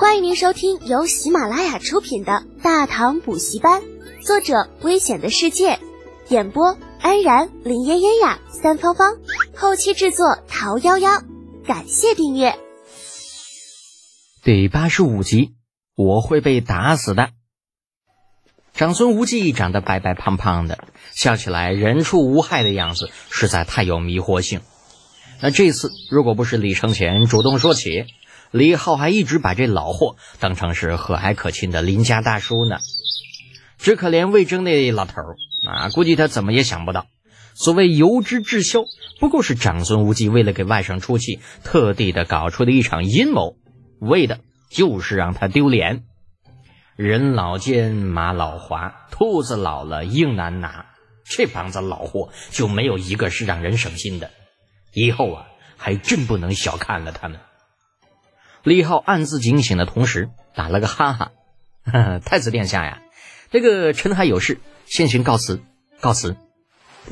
欢迎您收听由喜马拉雅出品的《大唐补习班》，作者：危险的世界，演播：安然、林嫣嫣呀、三芳芳，后期制作：桃夭夭。感谢订阅。第八十五集，我会被打死的。长孙无忌长得白白胖胖的，笑起来人畜无害的样子，实在太有迷惑性。那这次如果不是李承前主动说起，李浩还一直把这老货当成是和蔼可亲的邻家大叔呢。只可怜魏征那老头儿啊，估计他怎么也想不到，所谓油脂滞销，不过是长孙无忌为了给外甥出气，特地的搞出的一场阴谋，为的就是让他丢脸。人老奸，马老滑，兔子老了硬难拿。这帮子老货就没有一个是让人省心的。以后啊，还真不能小看了他们。李浩暗自警醒的同时，打了个哈哈：“太子殿下呀，这个臣还有事，先行告辞，告辞。”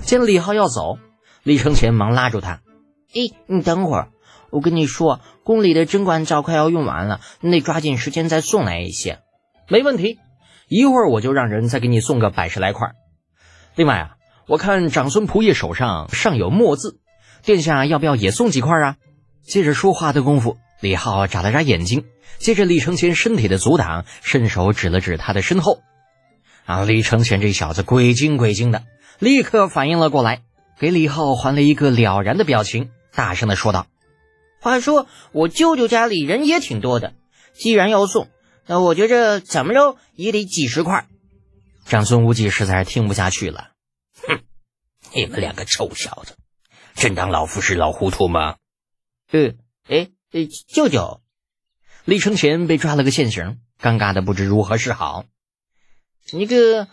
见李浩要走，李承前忙拉住他：“哎，你等会儿，我跟你说，宫里的针管皂快要用完了，你得抓紧时间再送来一些。”没问题，一会儿我就让人再给你送个百十来块。另外啊，我看长孙仆爷手上尚有墨字，殿下要不要也送几块啊？借着说话的功夫，李浩眨了眨眼睛，借着李承前身体的阻挡，伸手指了指他的身后。啊，李承前这小子鬼精鬼精的，立刻反应了过来，给李浩还了一个了然的表情，大声的说道：“话说我舅舅家里人也挺多的，既然要送。”那我觉着怎么着也得几十块。长孙无忌实在是听不下去了，哼！你们两个臭小子，真当老夫是老糊涂吗？嗯，哎，哎，舅舅，李承前被抓了个现行，尴尬的不知如何是好。那个，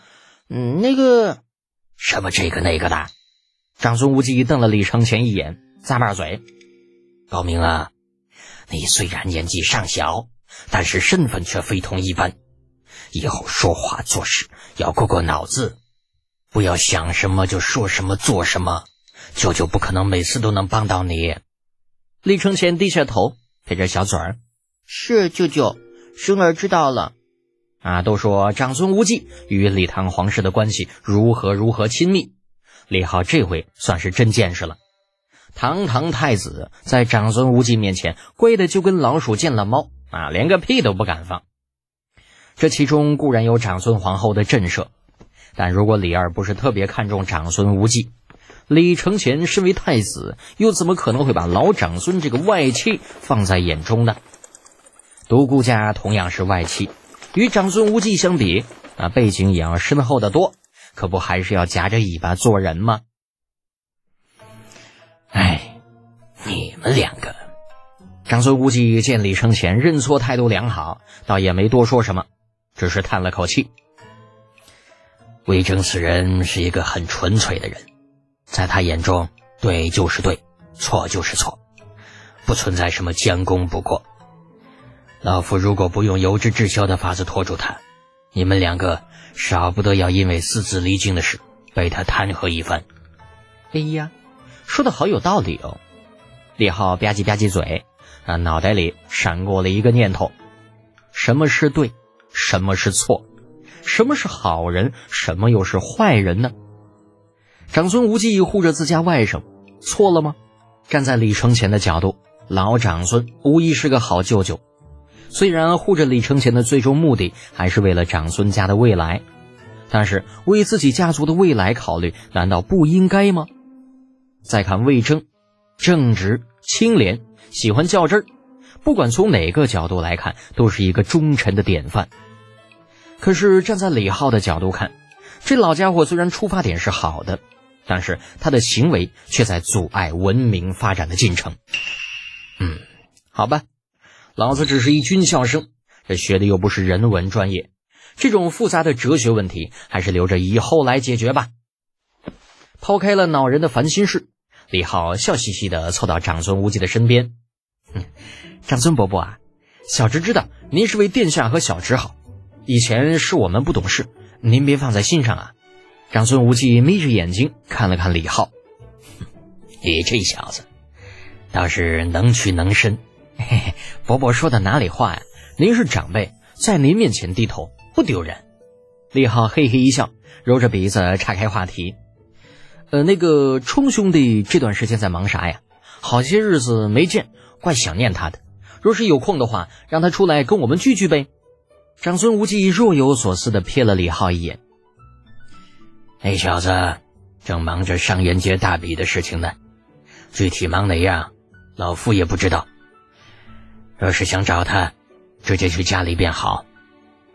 嗯，那个，什么这个那个的？长孙无忌瞪了李承前一眼，咂巴嘴：“高明啊，你虽然年纪尚小。”但是身份却非同一般，以后说话做事要过过脑子，不要想什么就说什么做什么。舅舅不可能每次都能帮到你。李承前低下头，撇着小嘴儿：“是舅舅，生儿知道了。”啊，都说长孙无忌与李唐皇室的关系如何如何亲密，李浩这回算是真见识了。堂堂太子在长孙无忌面前乖的就跟老鼠见了猫。啊，连个屁都不敢放。这其中固然有长孙皇后的震慑，但如果李二不是特别看重长孙无忌，李承乾身为太子，又怎么可能会把老长孙这个外戚放在眼中呢？独孤家同样是外戚，与长孙无忌相比，啊，背景也要深厚的多，可不还是要夹着尾巴做人吗？哎，你们两个。长孙无忌见李承乾认错态度良好，倒也没多说什么，只是叹了口气。魏征此人是一个很纯粹的人，在他眼中，对就是对，错就是错，不存在什么将功补过。老夫如果不用油脂滞销的法子拖住他，你们两个少不得要因为私自离京的事被他弹劾一番。哎呀，说的好有道理哦！李浩吧唧吧唧嘴。啊，脑袋里闪过了一个念头：什么是对，什么是错，什么是好人，什么又是坏人呢？长孙无忌护着自家外甥，错了吗？站在李承乾的角度，老长孙无疑是个好舅舅。虽然护着李承乾的最终目的还是为了长孙家的未来，但是为自己家族的未来考虑，难道不应该吗？再看魏征，正直清廉。喜欢较真儿，不管从哪个角度来看，都是一个忠臣的典范。可是站在李浩的角度看，这老家伙虽然出发点是好的，但是他的行为却在阻碍文明发展的进程。嗯，好吧，老子只是一军校生，这学的又不是人文专业，这种复杂的哲学问题还是留着以后来解决吧。抛开了恼人的烦心事，李浩笑嘻嘻的凑到长孙无忌的身边。长孙伯伯啊，小侄知道您是为殿下和小侄好，以前是我们不懂事，您别放在心上啊。长孙无忌眯着眼睛看了看李浩，你这小子倒是能屈能伸。嘿嘿，伯伯说的哪里话呀？您是长辈，在您面前低头不丢人。李浩嘿嘿一笑，揉着鼻子岔开话题。呃，那个冲兄弟这段时间在忙啥呀？好些日子没见，怪想念他的。若是有空的话，让他出来跟我们聚聚呗。长孙无忌若有所思的瞥了李浩一眼。那小子正忙着上元节大比的事情呢，具体忙哪样，老夫也不知道。若是想找他，直接去家里便好。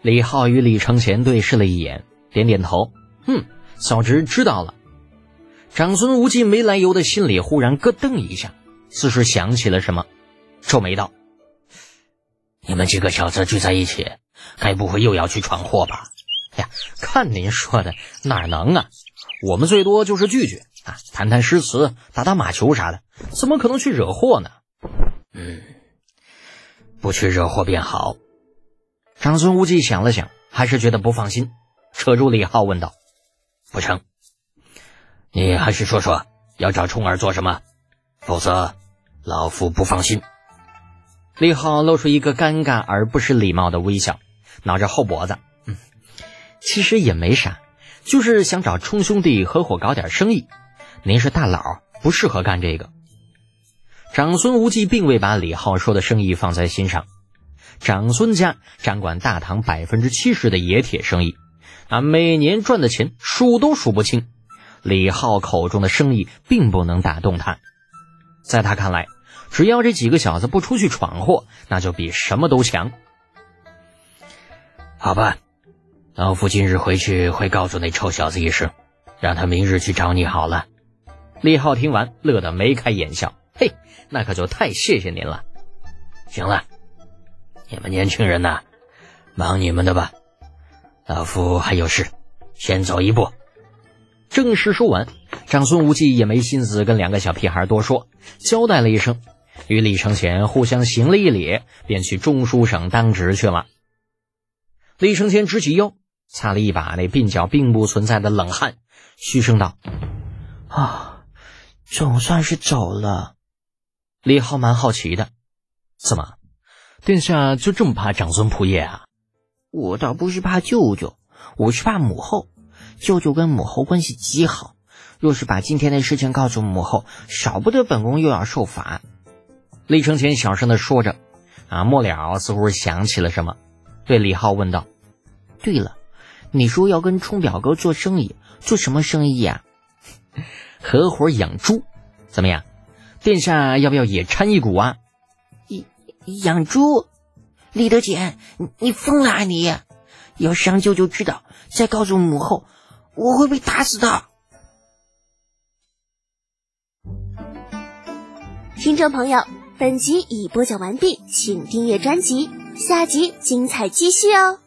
李浩与李承前对视了一眼，点点头。嗯，小侄知道了。长孙无忌没来由的心里忽然咯噔一下，似是想起了什么，皱眉道：“你们几个小子聚在一起，该不会又要去闯祸吧？”呀，看您说的，哪能啊？我们最多就是聚聚啊，谈谈诗词，打打马球啥的，怎么可能去惹祸呢？嗯，不去惹祸便好。长孙无忌想了想，还是觉得不放心，扯住李浩问道：“不成，你还是说说要找冲儿做什么？否则，老夫不放心。”李浩露出一个尴尬而不失礼貌的微笑，挠着后脖子。其实也没啥，就是想找冲兄弟合伙搞点生意。您是大佬，不适合干这个。长孙无忌并未把李浩说的生意放在心上。长孙家掌管大唐百分之七十的冶铁生意，啊，每年赚的钱数都数不清。李浩口中的生意并不能打动他。在他看来，只要这几个小子不出去闯祸，那就比什么都强。好吧。老夫今日回去会告诉那臭小子一声，让他明日去找你好了。李浩听完，乐得眉开眼笑。嘿，那可就太谢谢您了。行了，你们年轻人呐，忙你们的吧。老夫还有事，先走一步。正事说完，长孙无忌也没心思跟两个小屁孩多说，交代了一声，与李承前互相行了一礼，便去中书省当值去了。李承前直起腰。擦了一把那鬓角并不存在的冷汗，嘘声道：“啊，总算是走了。”李浩蛮好奇的：“怎么，殿下就这么怕长孙仆夜啊？”“我倒不是怕舅舅，我是怕母后。舅舅跟母后关系极好，若是把今天的事情告诉母后，少不得本宫又要受罚。”李承前小声的说着，啊，末了似乎想起了什么，对李浩问道：“对了。”你说要跟冲表哥做生意，做什么生意呀？合伙养猪，怎么样？殿下要不要也掺一股啊？养猪？李德简，你疯了啊你！要是让舅舅知道，再告诉母后，我会被打死的。听众朋友，本集已播讲完毕，请订阅专辑，下集精彩继续哦。